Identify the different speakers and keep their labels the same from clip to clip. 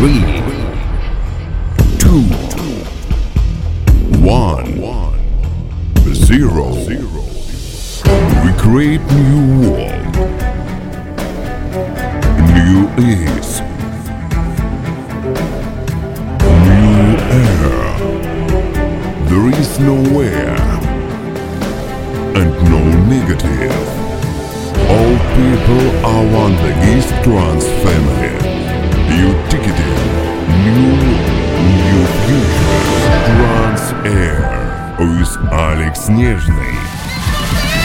Speaker 1: Three, two, one, zero. We create new world, new ease, new air. There is nowhere and no negative. All people are one the East Trans family. You ticketed new new future Trans Air with Alex Нежный.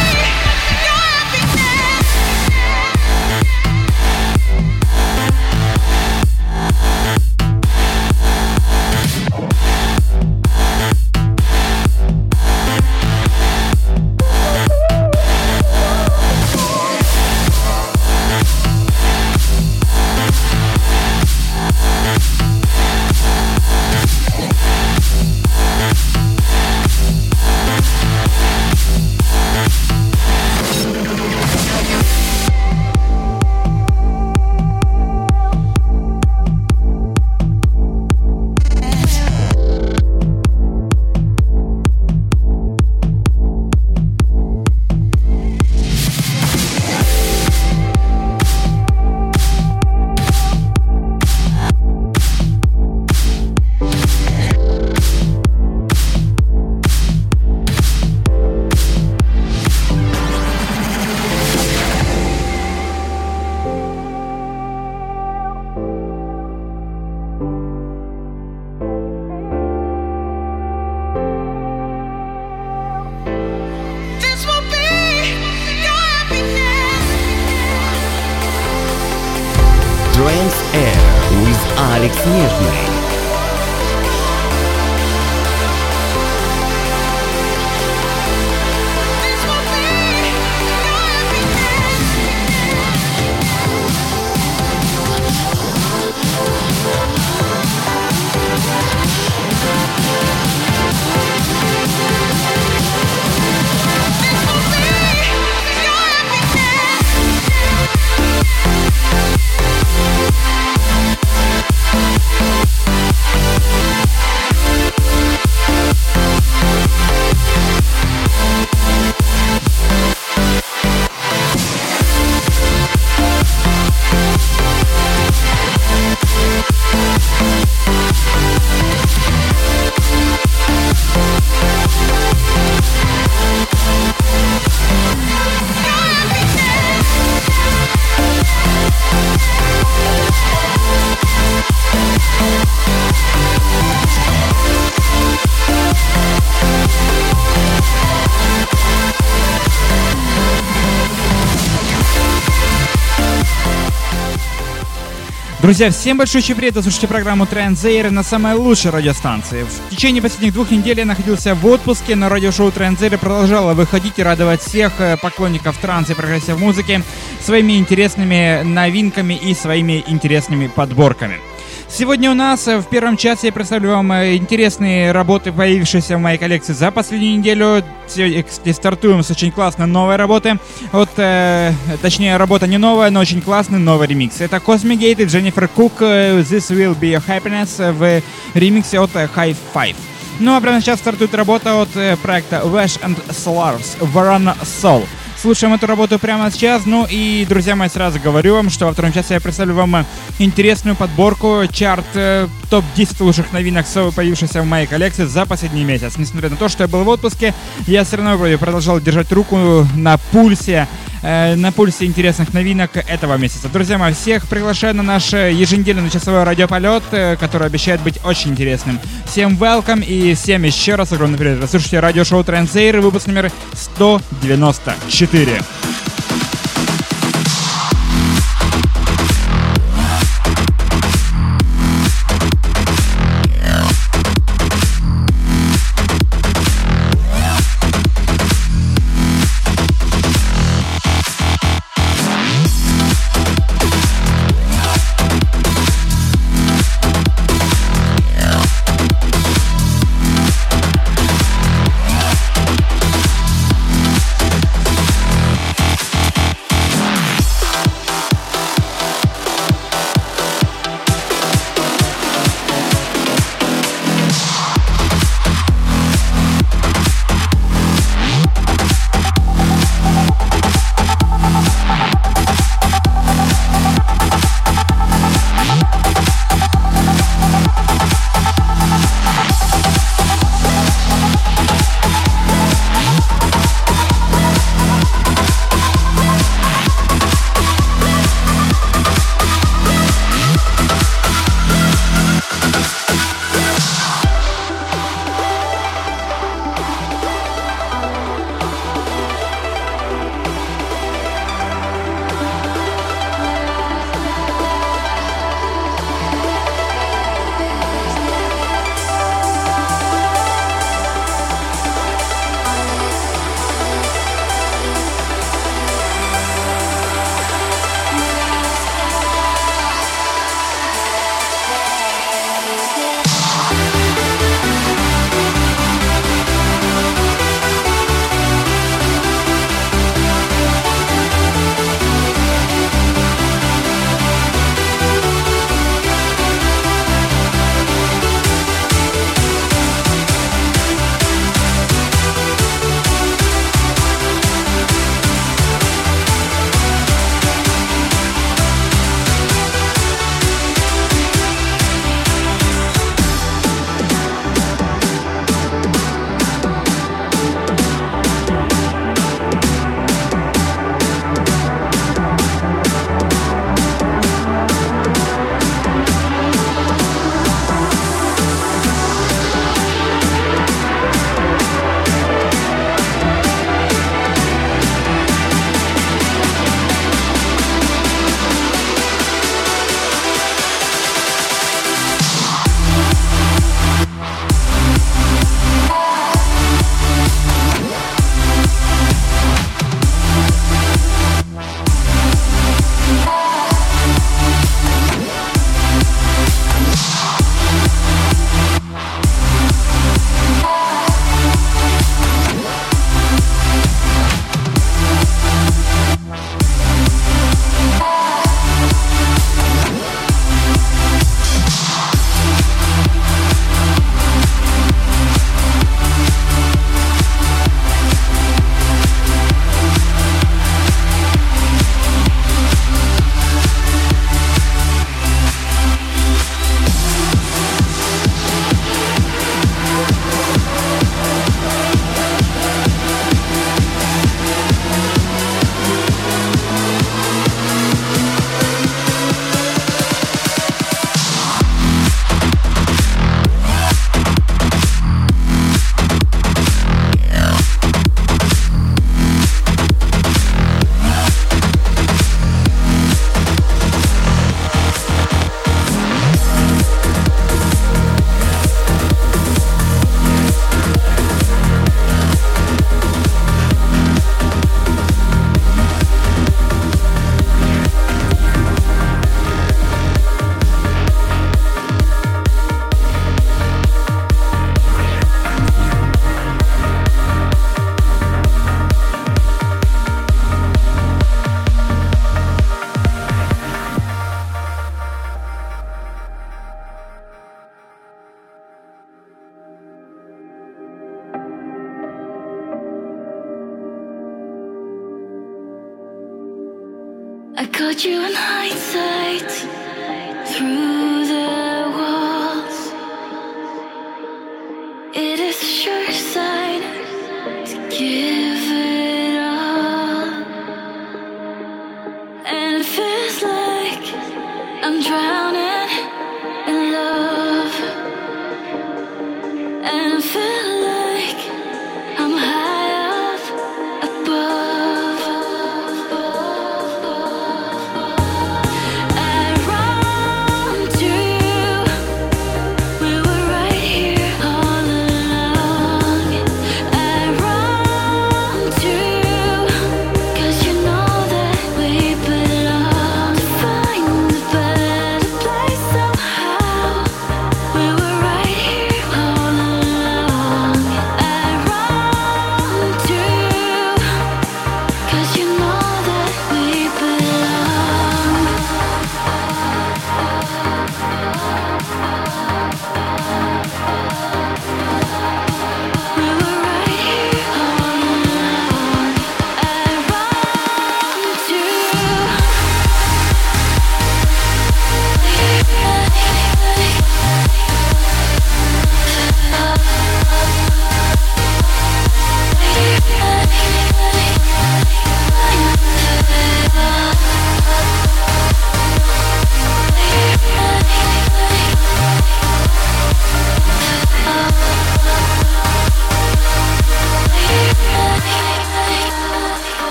Speaker 2: Друзья, всем большой привет! Вы слушаете программу Trance Air на самой лучшей радиостанции. В течение последних двух недель я находился в отпуске, но радиошоу Trance Air продолжало выходить и радовать всех э, поклонников транса и progressive музыки своими интересными новинками и своими интересными подборками. Сегодня у нас э, в первом часе я представлю вам э, интересные работы, появившиеся в моей коллекции за последнюю неделю. Кстати, стартуем с очень классной новой работы. Вот, э, точнее, работа не новая, но очень классный новый ремикс. Это Cosmigate и Дженнифер Кук э, This Will Be Your Happiness в ремиксе от High Five. Ну а прямо сейчас стартует работа от проекта Vash and Slars Varana Soul. Слушаем эту работу прямо сейчас. Ну и, друзья мои, сразу говорю вам, что во втором часе я представлю вам э, интересную подборку, чарт э, топ-10 лучших новинок, появившихся в моей коллекции за последний месяц. Несмотря на то, что я был в отпуске, я все равно вроде продолжал держать руку на пульсе э, на пульсе интересных новинок этого месяца. Друзья мои, всех приглашаю на наш э, еженедельный часовой радиополет, э, который обещает быть очень интересным. Всем welcome и всем еще раз огромный привет. Вы слушаете радиошоу Трансейр, выпуск номер 194.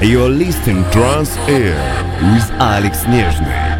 Speaker 3: You're listening Trans Air with Alex
Speaker 4: Nezhny.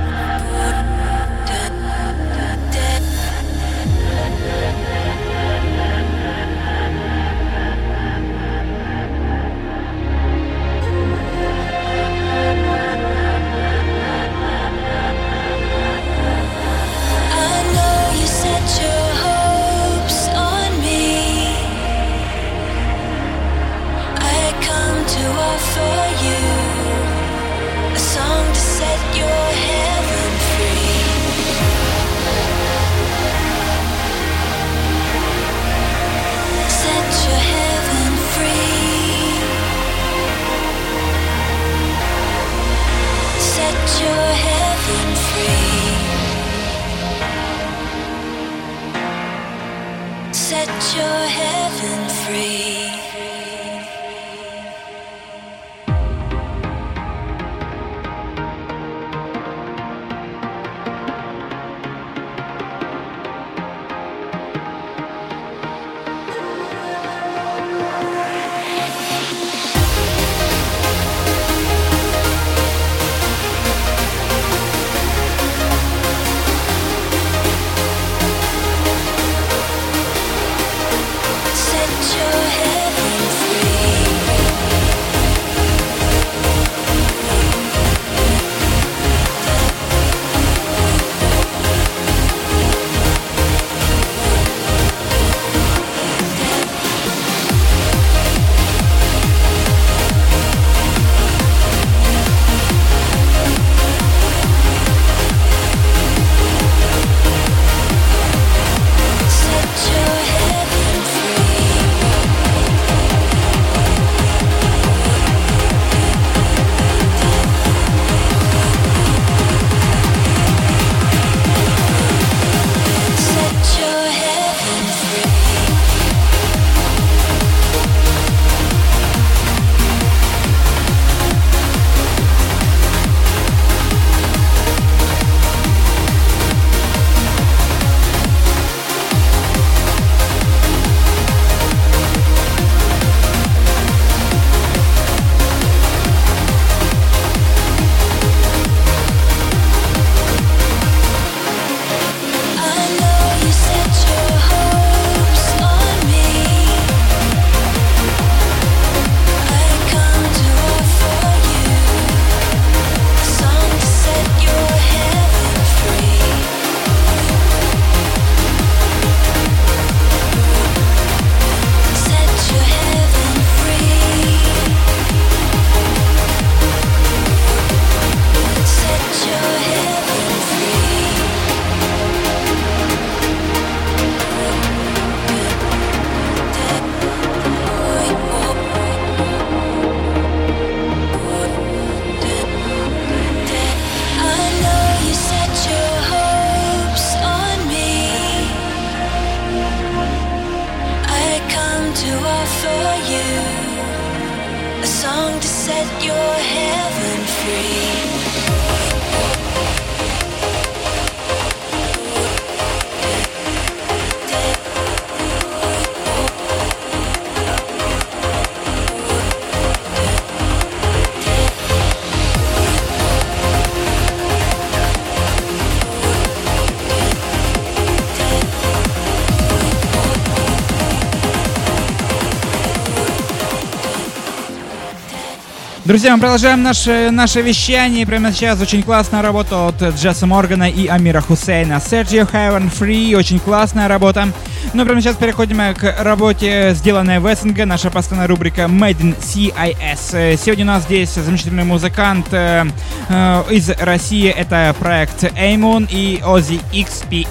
Speaker 2: Друзья, мы продолжаем наше, наше вещание. Прямо сейчас очень классная работа от Джесса Моргана и Амира Хусейна. Sergio Heaven Free. Очень классная работа. Ну, прямо сейчас переходим к работе, сделанной в СНГ. Наша постоянная рубрика Made in CIS. Сегодня у нас здесь замечательный музыкант э, э, из России. Это проект Aimon и Ozzy XPM.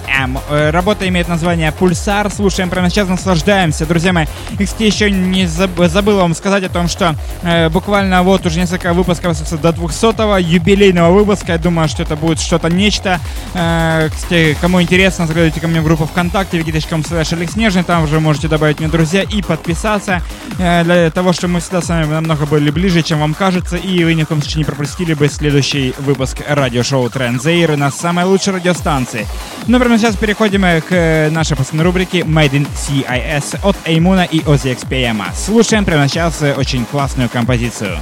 Speaker 2: Э, Работа имеет название Пульсар. Слушаем прямо сейчас, наслаждаемся. Друзья мои, кстати, еще не заб- забыл вам сказать о том, что э, буквально вот уже несколько выпусков до 200-го юбилейного выпуска. Я думаю, что это будет что-то нечто. Э, кстати, кому интересно, заглядывайте ко мне в группу ВКонтакте, wiki.com slash Алекс Нежный. Там уже можете добавить мне друзья и подписаться э, для того, чтобы мы всегда с вами намного были ближе, чем вам кажется, и вы ни в коем случае не пропустили бы следующий выпуск радиошоу Транзейры на самой лучшей радиостанции. Ну, прямо сейчас переходим э, к э, нашей последней рубрике Made in CIS от Эймуна и Ozzy XPM. Слушаем прямо сейчас э, очень классную композицию.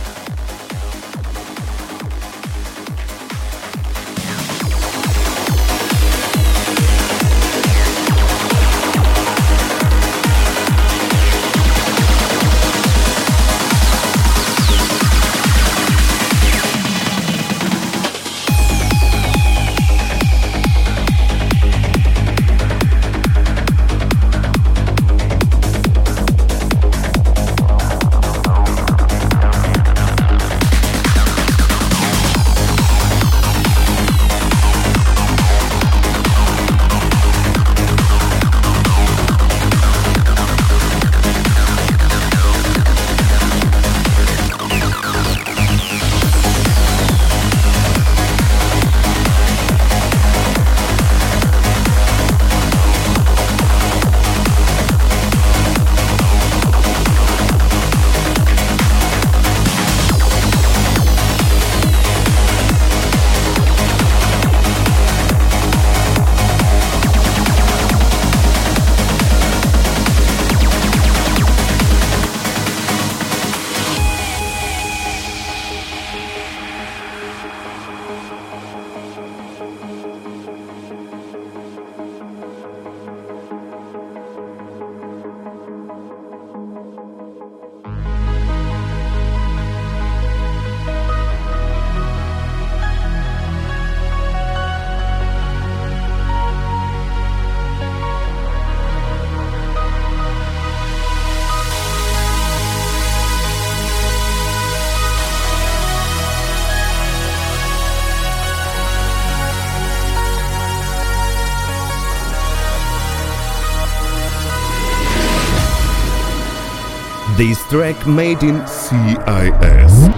Speaker 3: This track made in CIS.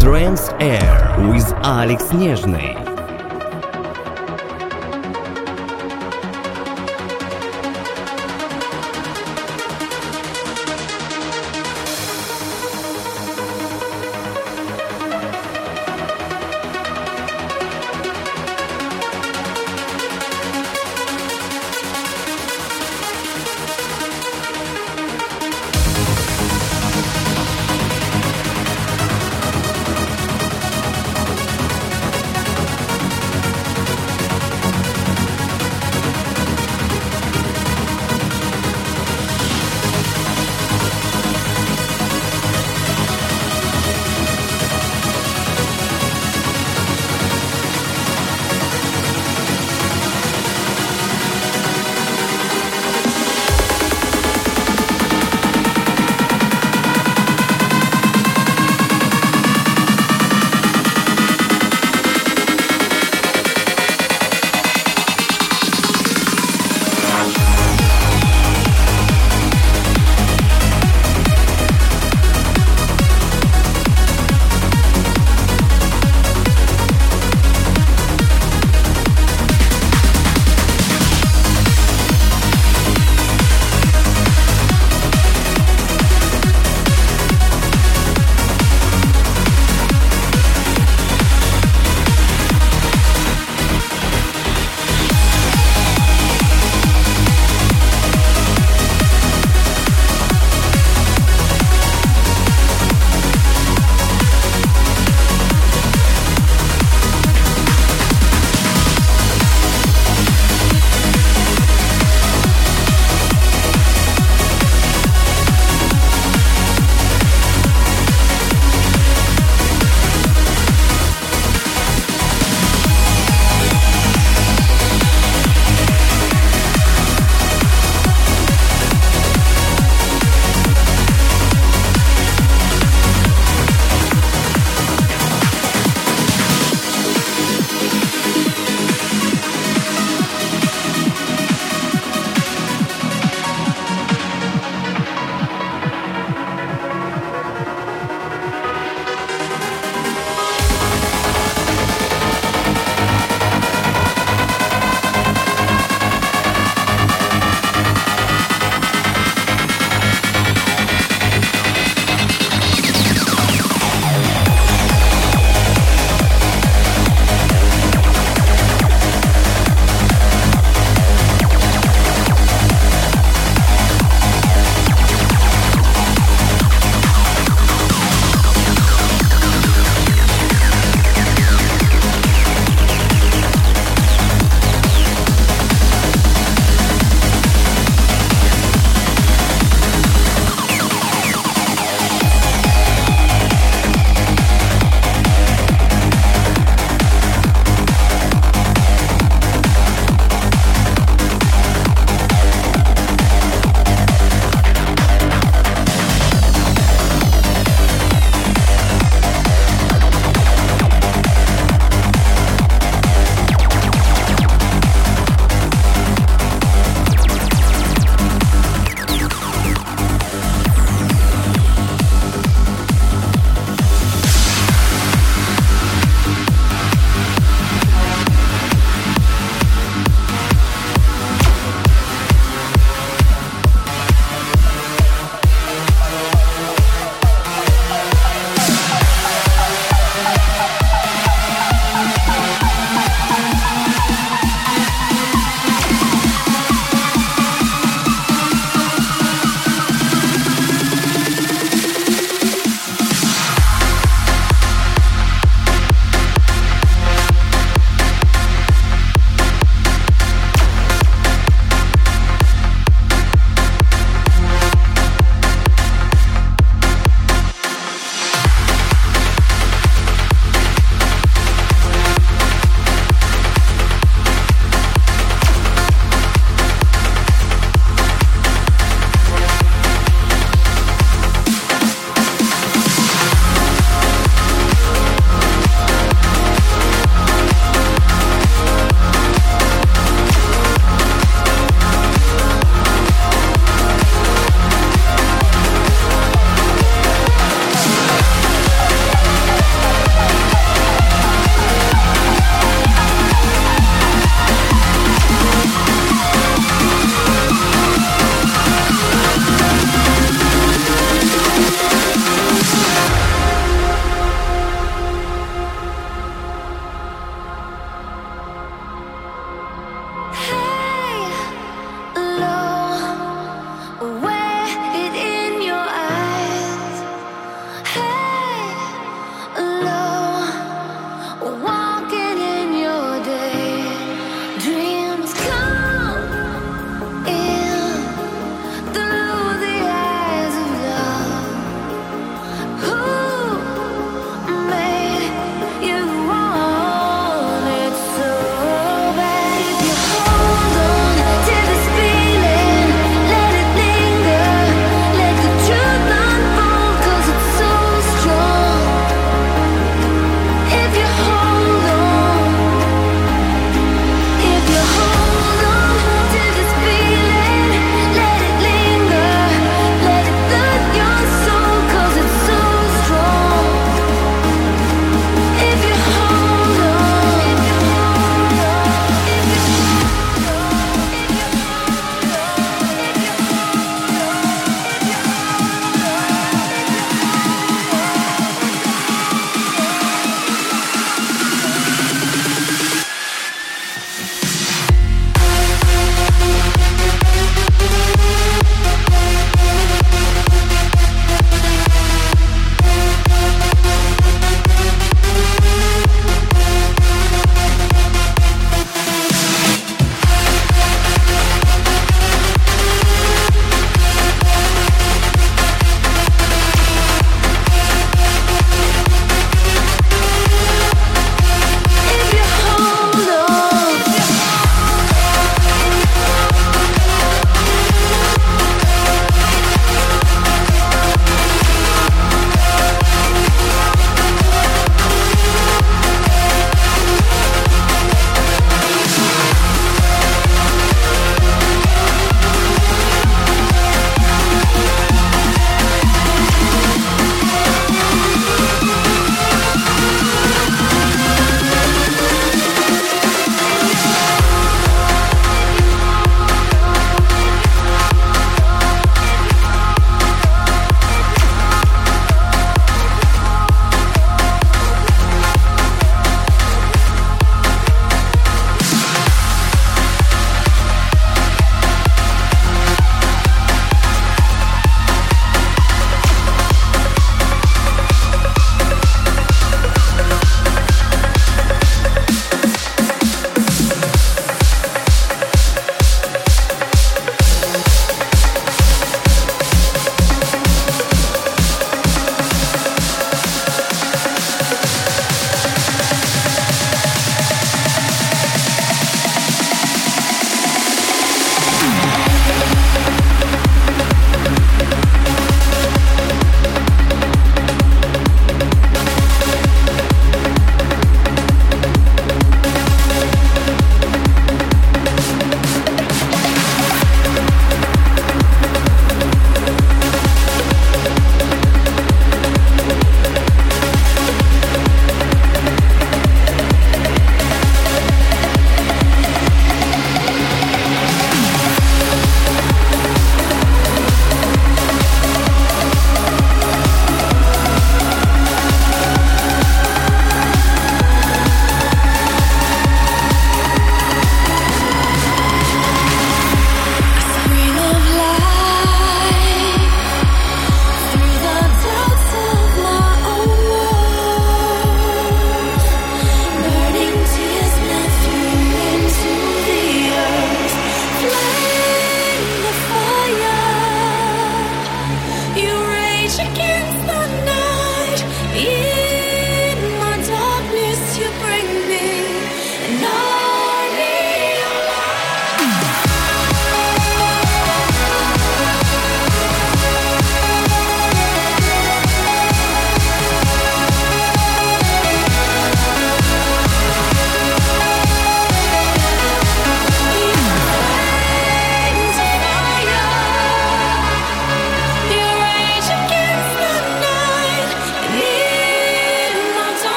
Speaker 3: Trans Air with Alex Нежный.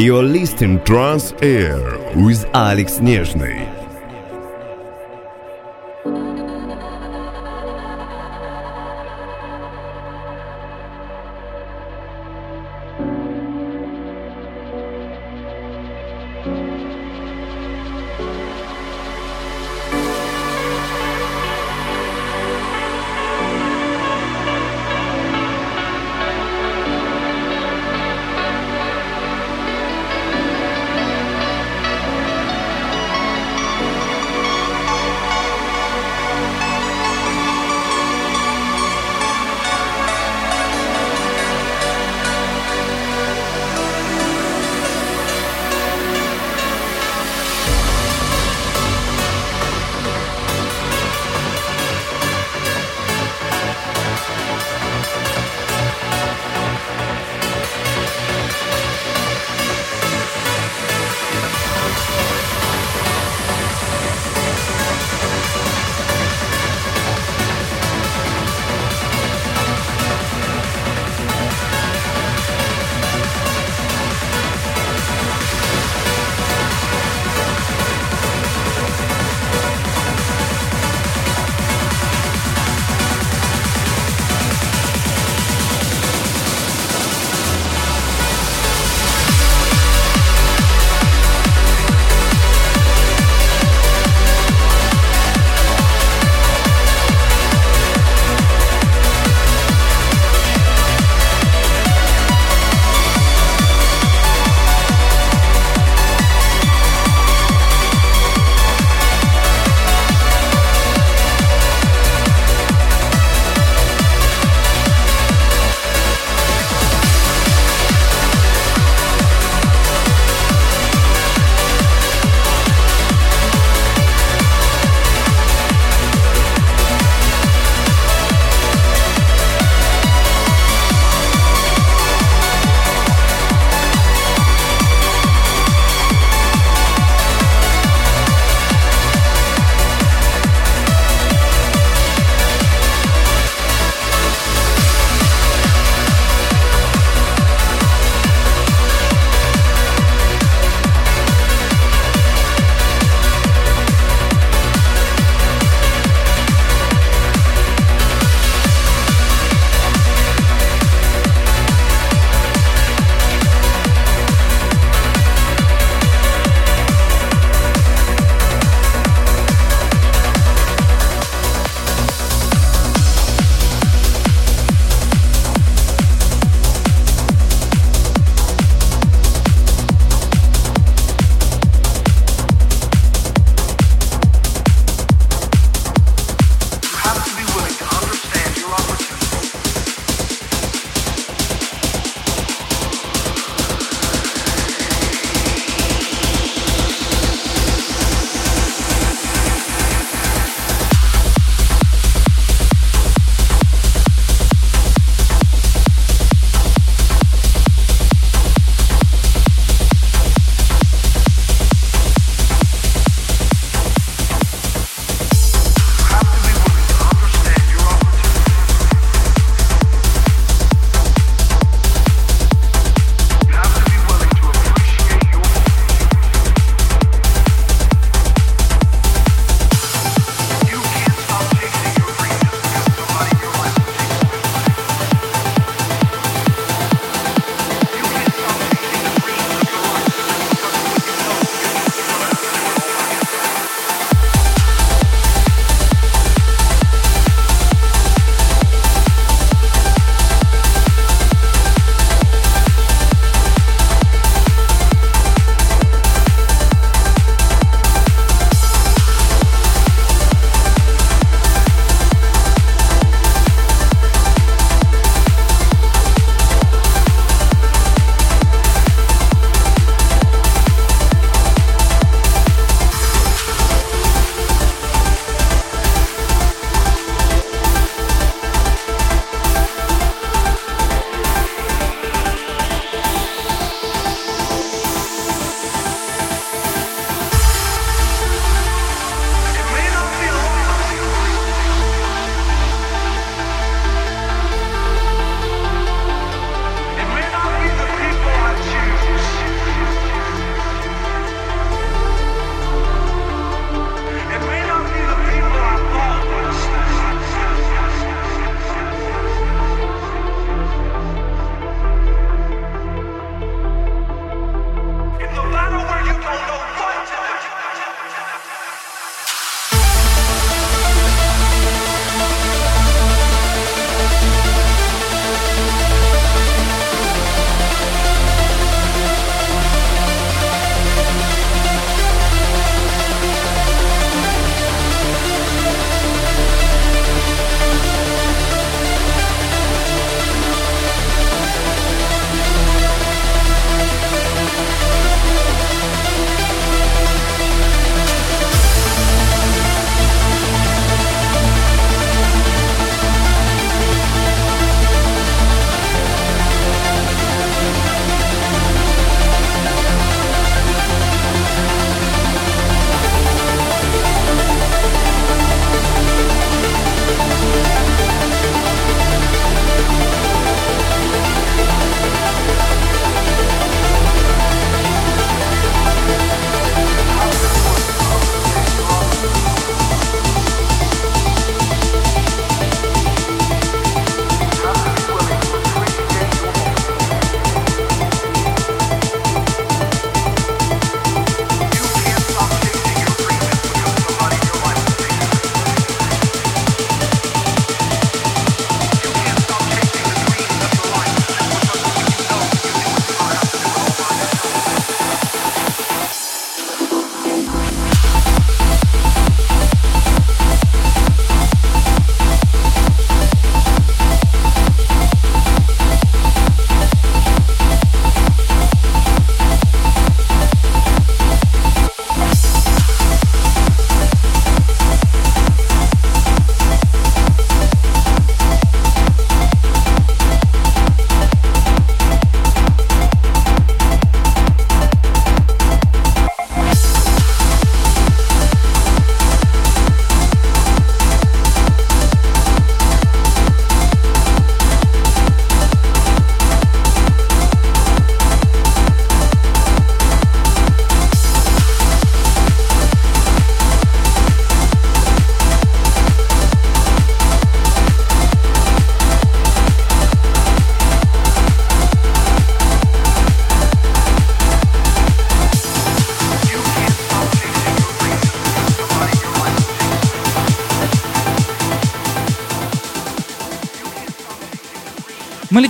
Speaker 3: You're listening Trans Air with Alex
Speaker 2: Nezhny.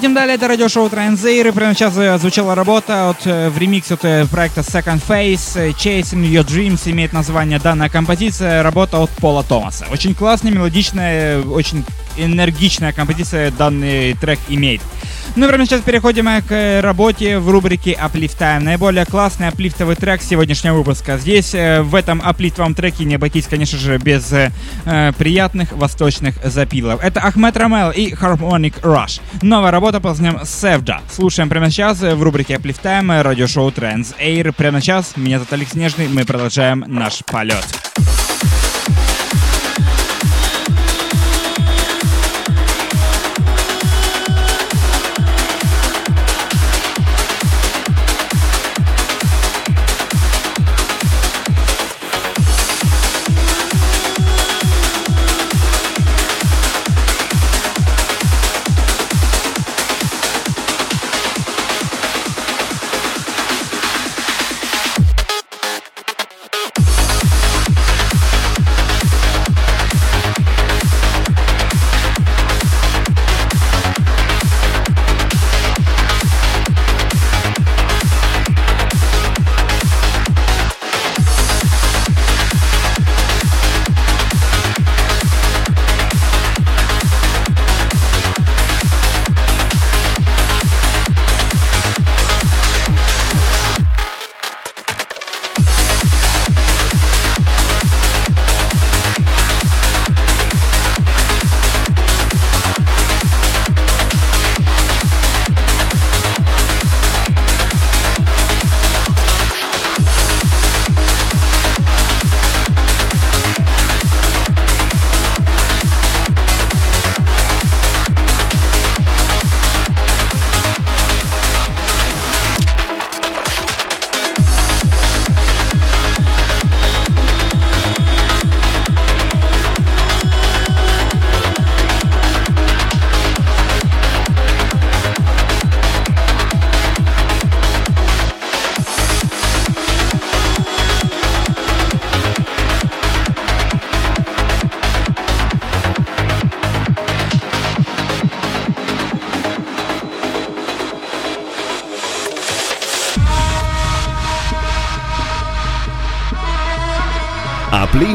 Speaker 2: Летим далее, это радиошоу Транзейр, и прямо сейчас э, звучала работа от, э, в ремиксе от э, проекта Second Phase, Chasing Your Dreams имеет название данная композиция, работа от Пола Томаса. Очень классная, мелодичная, очень энергичная композиция данный трек имеет. Ну и прямо сейчас переходим э, к работе в рубрике Uplift Time. Наиболее классный аплифтовый трек сегодняшнего выпуска. Здесь э, в этом аплифтовом треке не обойтись, конечно же, без э, э, приятных восточных запилов. Это Ахмед Рамел и Harmonic Rush. Новая работа под названием Sevja. Слушаем прямо сейчас в рубрике Uplift Time радиошоу Trends Air. Прямо сейчас меня зовут Алекс Нежный. Мы продолжаем наш полет.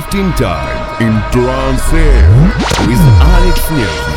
Speaker 1: 15 times Time in Trance Air with Alex
Speaker 3: Nielsen.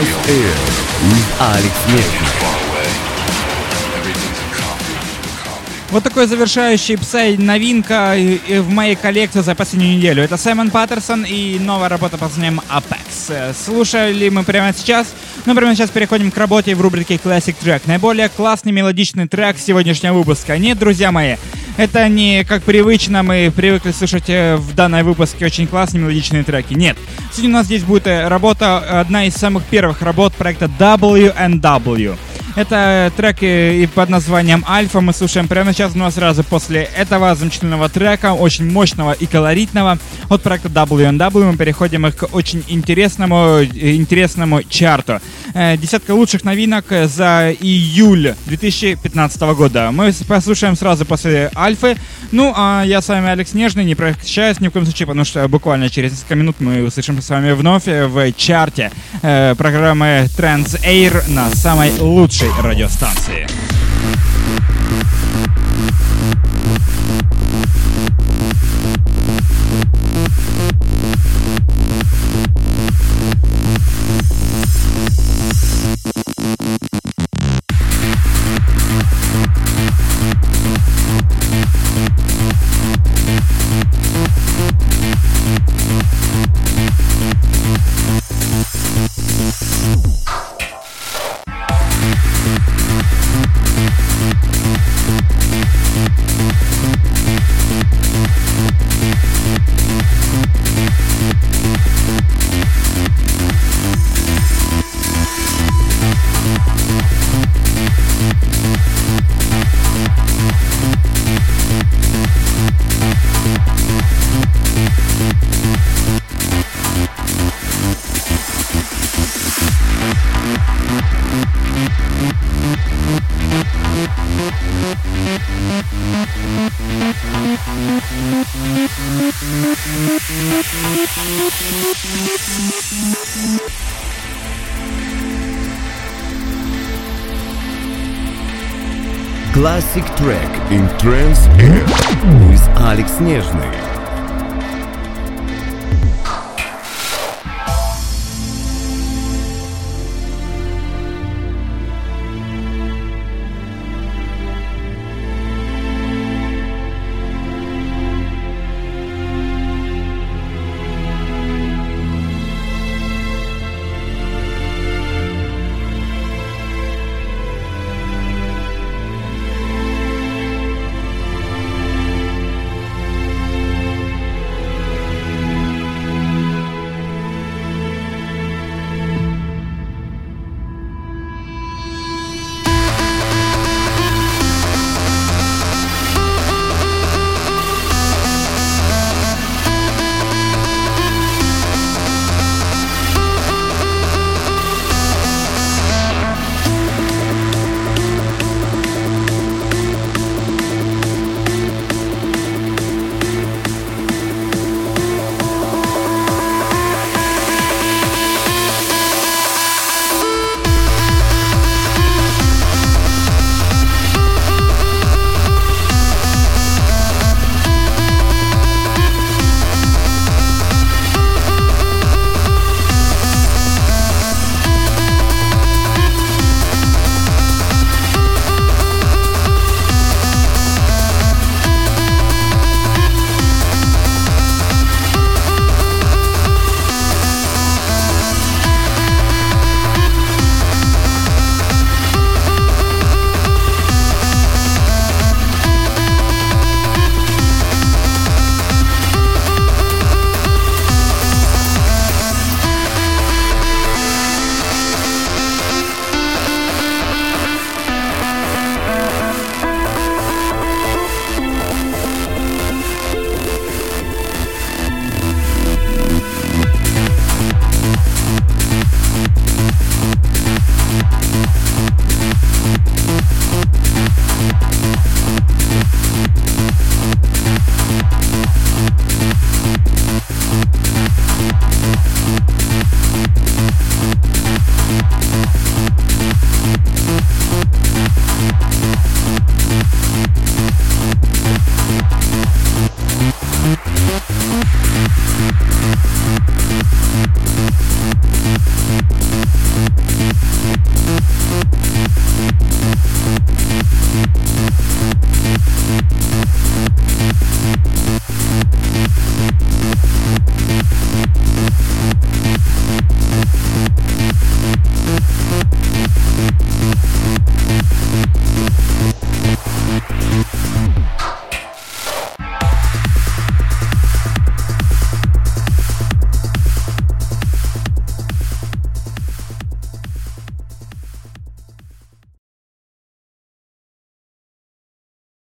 Speaker 3: Trans Air with.
Speaker 2: Вот такой завершающий псай новинка в моей коллекции за последнюю неделю. Это Саймон Паттерсон и новая работа под названием Apex. Слушали мы прямо сейчас. Ну, прямо сейчас переходим к работе в рубрике Classic Track. Наиболее классный мелодичный трек сегодняшнего выпуска. Нет, друзья мои, это не как привычно мы привыкли слушать э, в данной выпуске очень классные мелодичные треки. Нет. Сегодня у нас здесь будет э, работа, одна из самых первых работ проекта WNW. Это трек э, и под названием Альфа мы слушаем прямо сейчас, но сразу после этого замечательного трека, очень мощного и колоритного от проекта WNW мы переходим к очень интересному, э, интересному чарту. Э, Десятка лучших новинок э, за июль 2015 года. Мы послушаем сразу после Альфы. Ну, а я с вами Алекс Нежный, не прощаюсь ни в коем случае, потому что буквально через несколько минут мы услышимся с вами вновь э, в чарте программы Trans Air на самой лучшей радиостанции.
Speaker 3: Classic Track in Trans Air with Alex Нежный.